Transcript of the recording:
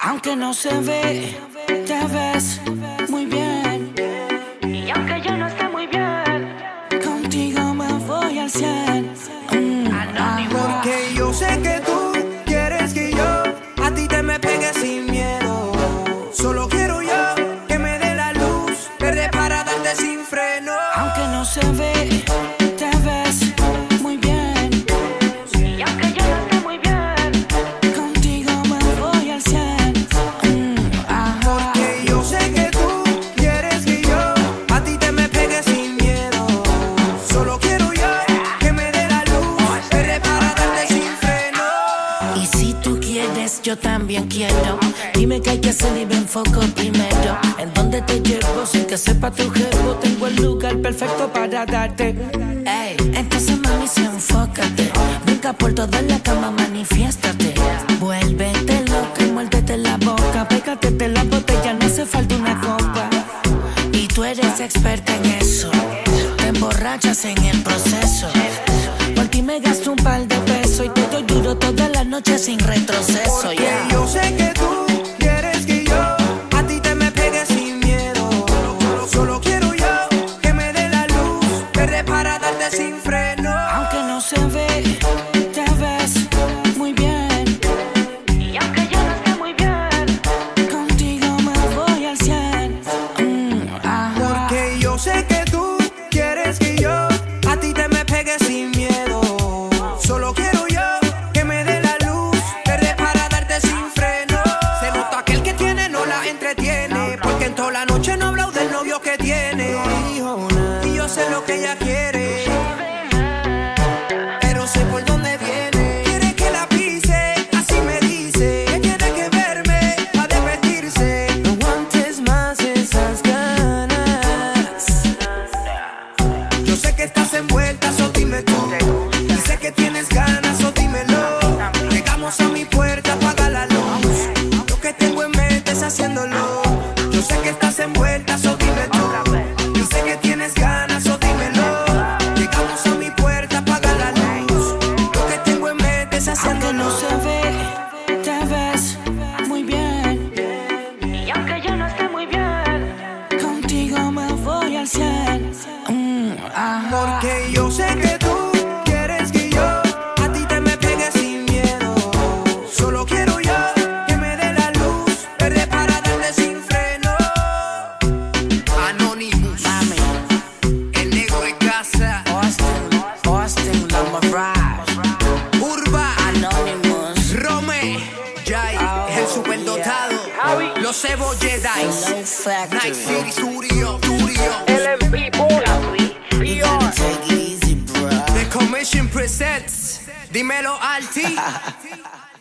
Aunque no se ve, te ves muy bien. Y aunque yo no esté muy bien, Contigo me voy al cien. Mm, ah. Porque yo sé que tú quieres que yo a ti te me pegue sin miedo. Solo quiero yo que me dé la luz, verde para darte sin freno. Aunque no se ve, también quiero. Dime qué hay que hacer y me enfoco primero. En dónde te llevo sin que sepa tu jefe. Tengo el lugar perfecto para darte. Ey, entonces mami, sí, enfócate. Nunca por toda la cama, manifiéstate. Vuélvete loca y muérdete la boca. Pégate la botella, no hace falta una copa. Y tú eres experta en eso. Te emborrachas en el proceso. Por ti me gasto un par de duro toda la noche sin retroceso. Porque yeah. yo sé que tú quieres que yo a ti te me pegue sin miedo. Solo quiero yo que me dé la luz, verde para darte sin freno. Aunque no se ve, sé lo que ella quiere, Porque yo sé que tú quieres que yo a ti te me pegue sin miedo. Solo quiero yo que me dé la luz, verde para darte sin freno. Anonymous, Mami, el negro de casa, Austin, Austin, Lama Urba, Anonymous. Rome, Jai, el superdotado, los Evo Jedi. Night City Studio, Studio, LMP take it easy, bro. The Commission Presents, dímelo Alti.